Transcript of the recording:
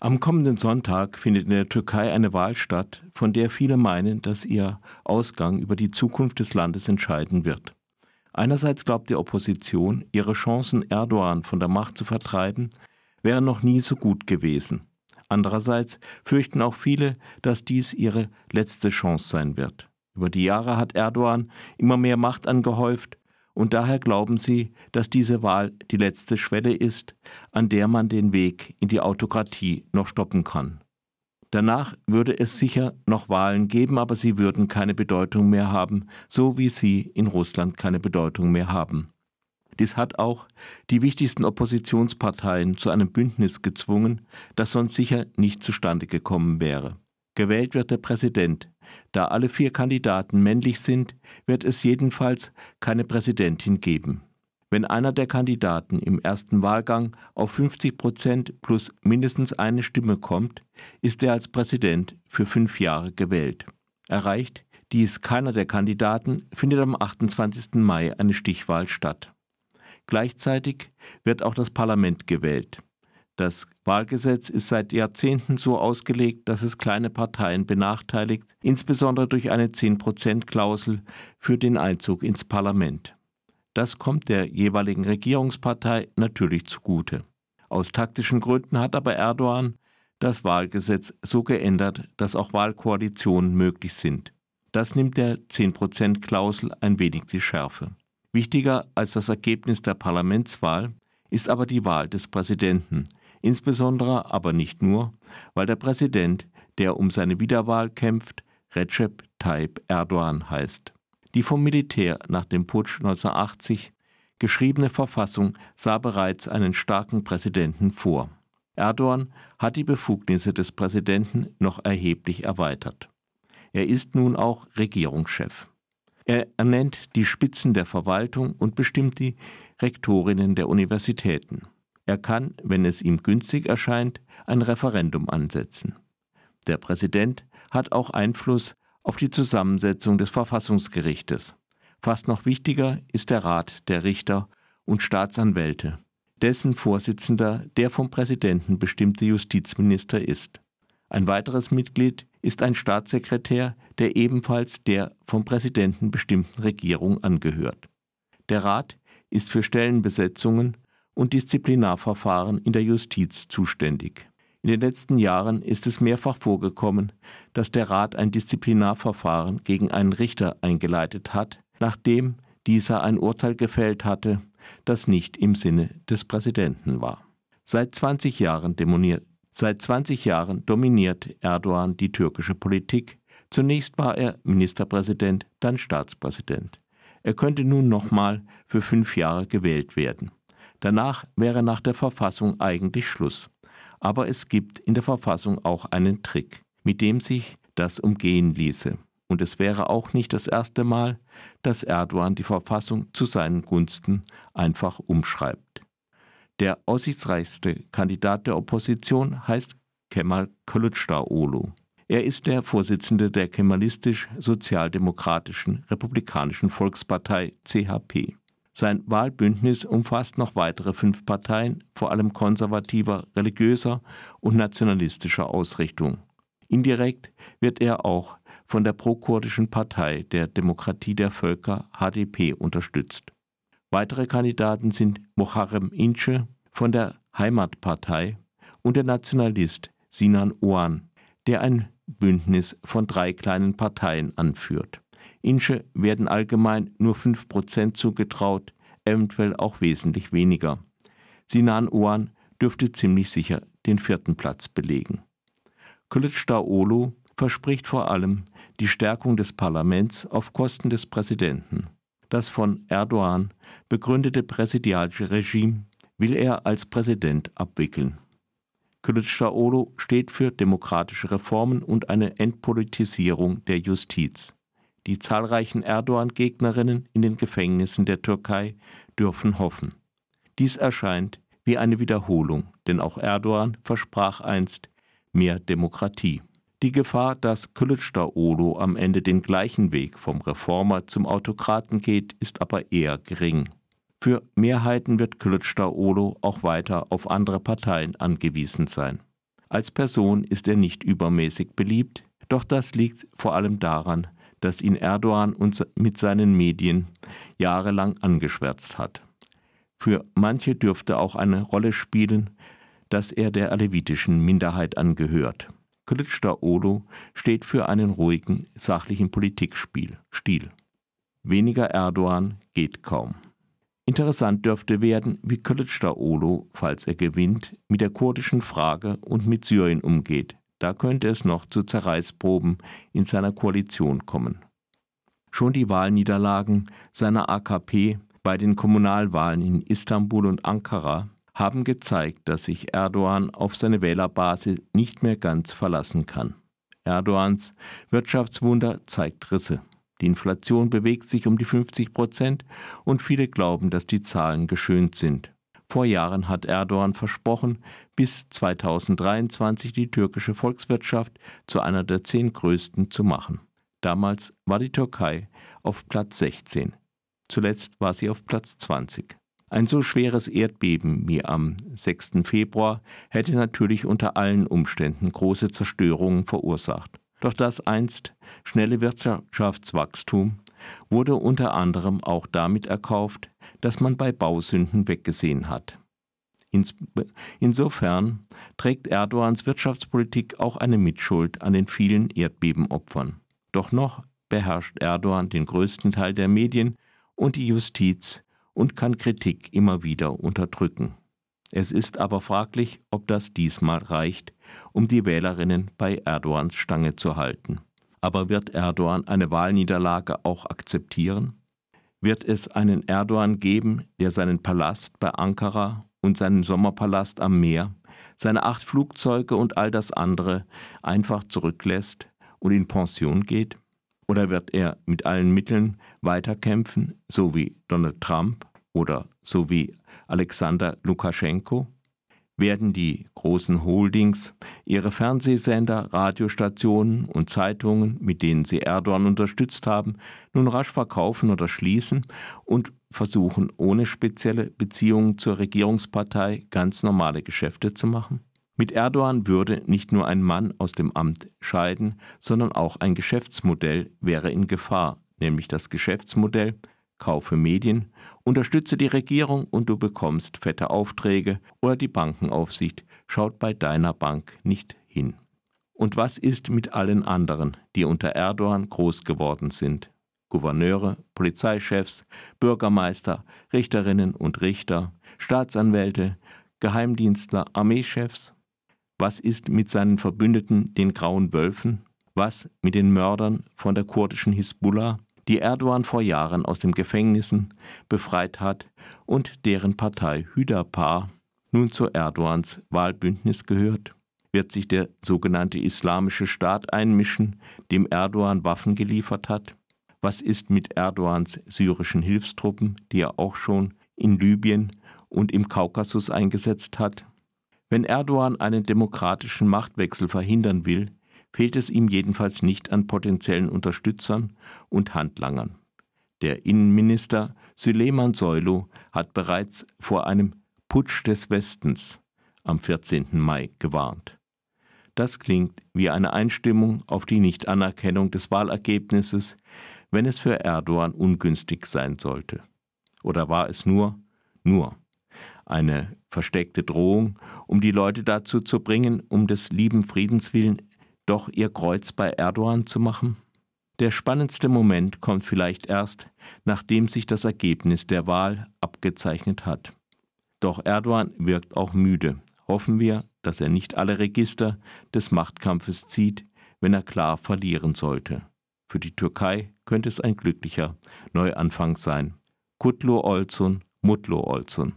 Am kommenden Sonntag findet in der Türkei eine Wahl statt, von der viele meinen, dass ihr Ausgang über die Zukunft des Landes entscheiden wird. Einerseits glaubt die Opposition, ihre Chancen, Erdogan von der Macht zu vertreiben, wären noch nie so gut gewesen. Andererseits fürchten auch viele, dass dies ihre letzte Chance sein wird. Über die Jahre hat Erdogan immer mehr Macht angehäuft und daher glauben sie, dass diese Wahl die letzte Schwelle ist, an der man den Weg in die Autokratie noch stoppen kann. Danach würde es sicher noch Wahlen geben, aber sie würden keine Bedeutung mehr haben, so wie sie in Russland keine Bedeutung mehr haben. Dies hat auch die wichtigsten Oppositionsparteien zu einem Bündnis gezwungen, das sonst sicher nicht zustande gekommen wäre. Gewählt wird der Präsident, da alle vier Kandidaten männlich sind, wird es jedenfalls keine Präsidentin geben. Wenn einer der Kandidaten im ersten Wahlgang auf 50 Prozent plus mindestens eine Stimme kommt, ist er als Präsident für fünf Jahre gewählt. Erreicht dies keiner der Kandidaten, findet am 28. Mai eine Stichwahl statt. Gleichzeitig wird auch das Parlament gewählt. Das Wahlgesetz ist seit Jahrzehnten so ausgelegt, dass es kleine Parteien benachteiligt, insbesondere durch eine 10-Prozent-Klausel für den Einzug ins Parlament. Das kommt der jeweiligen Regierungspartei natürlich zugute. Aus taktischen Gründen hat aber Erdogan das Wahlgesetz so geändert, dass auch Wahlkoalitionen möglich sind. Das nimmt der 10-Prozent-Klausel ein wenig die Schärfe. Wichtiger als das Ergebnis der Parlamentswahl ist aber die Wahl des Präsidenten, insbesondere aber nicht nur, weil der Präsident, der um seine Wiederwahl kämpft, Recep Tayyip Erdogan heißt. Die vom Militär nach dem Putsch 1980 geschriebene Verfassung sah bereits einen starken Präsidenten vor. Erdogan hat die Befugnisse des Präsidenten noch erheblich erweitert. Er ist nun auch Regierungschef. Er ernennt die Spitzen der Verwaltung und bestimmt die Rektorinnen der Universitäten. Er kann, wenn es ihm günstig erscheint, ein Referendum ansetzen. Der Präsident hat auch Einfluss auf die Zusammensetzung des Verfassungsgerichtes. Fast noch wichtiger ist der Rat der Richter und Staatsanwälte, dessen Vorsitzender der vom Präsidenten bestimmte Justizminister ist. Ein weiteres Mitglied ist ein Staatssekretär, der ebenfalls der vom Präsidenten bestimmten Regierung angehört. Der Rat ist für Stellenbesetzungen und Disziplinarverfahren in der Justiz zuständig. In den letzten Jahren ist es mehrfach vorgekommen, dass der Rat ein Disziplinarverfahren gegen einen Richter eingeleitet hat, nachdem dieser ein Urteil gefällt hatte, das nicht im Sinne des Präsidenten war. Seit 20 Jahren, seit 20 Jahren dominiert Erdogan die türkische Politik. Zunächst war er Ministerpräsident, dann Staatspräsident. Er könnte nun nochmal für fünf Jahre gewählt werden. Danach wäre nach der Verfassung eigentlich Schluss. Aber es gibt in der Verfassung auch einen Trick, mit dem sich das umgehen ließe. Und es wäre auch nicht das erste Mal, dass Erdogan die Verfassung zu seinen Gunsten einfach umschreibt. Der aussichtsreichste Kandidat der Opposition heißt Kemal Kılıçdaroğlu. Er ist der Vorsitzende der kemalistisch-sozialdemokratischen Republikanischen Volkspartei CHP. Sein Wahlbündnis umfasst noch weitere fünf Parteien, vor allem konservativer, religiöser und nationalistischer Ausrichtung. Indirekt wird er auch von der prokurdischen Partei der Demokratie der Völker HDP unterstützt. Weitere Kandidaten sind Muharrem Ince von der Heimatpartei und der Nationalist Sinan Oğan, der ein Bündnis von drei kleinen Parteien anführt. Inche werden allgemein nur 5% zugetraut, eventuell auch wesentlich weniger. Sinan Oğan dürfte ziemlich sicher den vierten Platz belegen. Kılıçdaroğlu verspricht vor allem die Stärkung des Parlaments auf Kosten des Präsidenten. Das von Erdogan begründete präsidialische Regime will er als Präsident abwickeln. Kılıçdaroğlu steht für demokratische Reformen und eine Entpolitisierung der Justiz. Die zahlreichen Erdogan-Gegnerinnen in den Gefängnissen der Türkei dürfen hoffen. Dies erscheint wie eine Wiederholung, denn auch Erdogan versprach einst mehr Demokratie. Die Gefahr, dass Kılıçdaroğlu am Ende den gleichen Weg vom Reformer zum Autokraten geht, ist aber eher gering. Für Mehrheiten wird Kılıçdaroğlu auch weiter auf andere Parteien angewiesen sein. Als Person ist er nicht übermäßig beliebt, doch das liegt vor allem daran, dass ihn Erdogan mit seinen Medien jahrelang angeschwärzt hat. Für manche dürfte auch eine Rolle spielen, dass er der alevitischen Minderheit angehört. Kılıçdaroğlu steht für einen ruhigen, sachlichen Politikstil. Weniger Erdogan geht kaum. Interessant dürfte werden, wie Kılıçdaroğlu, falls er gewinnt, mit der kurdischen Frage und mit Syrien umgeht. Da könnte es noch zu Zerreißproben in seiner Koalition kommen. Schon die Wahlniederlagen seiner AKP bei den Kommunalwahlen in Istanbul und Ankara haben gezeigt, dass sich Erdogan auf seine Wählerbasis nicht mehr ganz verlassen kann. Erdogans Wirtschaftswunder zeigt Risse. Die Inflation bewegt sich um die 50 Prozent und viele glauben, dass die Zahlen geschönt sind. Vor Jahren hat Erdogan versprochen, bis 2023 die türkische Volkswirtschaft zu einer der zehn größten zu machen. Damals war die Türkei auf Platz 16. Zuletzt war sie auf Platz 20. Ein so schweres Erdbeben wie am 6. Februar hätte natürlich unter allen Umständen große Zerstörungen verursacht. Doch das einst schnelle Wirtschaftswachstum wurde unter anderem auch damit erkauft, dass man bei Bausünden weggesehen hat. Insofern trägt Erdogans Wirtschaftspolitik auch eine Mitschuld an den vielen Erdbebenopfern. Doch noch beherrscht Erdogan den größten Teil der Medien und die Justiz und kann Kritik immer wieder unterdrücken. Es ist aber fraglich, ob das diesmal reicht, um die Wählerinnen bei Erdogans Stange zu halten. Aber wird Erdogan eine Wahlniederlage auch akzeptieren? Wird es einen Erdogan geben, der seinen Palast bei Ankara und seinen Sommerpalast am Meer, seine acht Flugzeuge und all das andere einfach zurücklässt und in Pension geht? Oder wird er mit allen Mitteln weiterkämpfen, so wie Donald Trump oder so wie Alexander Lukaschenko? Werden die großen Holdings ihre Fernsehsender, Radiostationen und Zeitungen, mit denen sie Erdogan unterstützt haben, nun rasch verkaufen oder schließen und versuchen, ohne spezielle Beziehungen zur Regierungspartei ganz normale Geschäfte zu machen? Mit Erdogan würde nicht nur ein Mann aus dem Amt scheiden, sondern auch ein Geschäftsmodell wäre in Gefahr, nämlich das Geschäftsmodell kaufe Medien, unterstütze die Regierung und du bekommst fette Aufträge oder die Bankenaufsicht schaut bei deiner Bank nicht hin. Und was ist mit allen anderen, die unter Erdogan groß geworden sind? Gouverneure, Polizeichefs, Bürgermeister, Richterinnen und Richter, Staatsanwälte, Geheimdienstler, Armeechefs, was ist mit seinen Verbündeten, den Grauen Wölfen? Was mit den Mördern von der kurdischen Hisbollah, die Erdogan vor Jahren aus den Gefängnissen befreit hat und deren Partei Hüdapar nun zu Erdogans Wahlbündnis gehört? Wird sich der sogenannte Islamische Staat einmischen, dem Erdogan Waffen geliefert hat? Was ist mit Erdogans syrischen Hilfstruppen, die er auch schon in Libyen und im Kaukasus eingesetzt hat? Wenn Erdogan einen demokratischen Machtwechsel verhindern will, fehlt es ihm jedenfalls nicht an potenziellen Unterstützern und Handlangern. Der Innenminister Süleyman Soylu hat bereits vor einem Putsch des Westens am 14. Mai gewarnt. Das klingt wie eine Einstimmung auf die Nichtanerkennung des Wahlergebnisses, wenn es für Erdogan ungünstig sein sollte. Oder war es nur, nur eine versteckte Drohung, um die Leute dazu zu bringen, um des lieben Friedens willen doch ihr Kreuz bei Erdogan zu machen? Der spannendste Moment kommt vielleicht erst, nachdem sich das Ergebnis der Wahl abgezeichnet hat. Doch Erdogan wirkt auch müde. Hoffen wir, dass er nicht alle Register des Machtkampfes zieht, wenn er klar verlieren sollte. Für die Türkei könnte es ein glücklicher Neuanfang sein. Kutlu Olsun, Mutlu Olsun.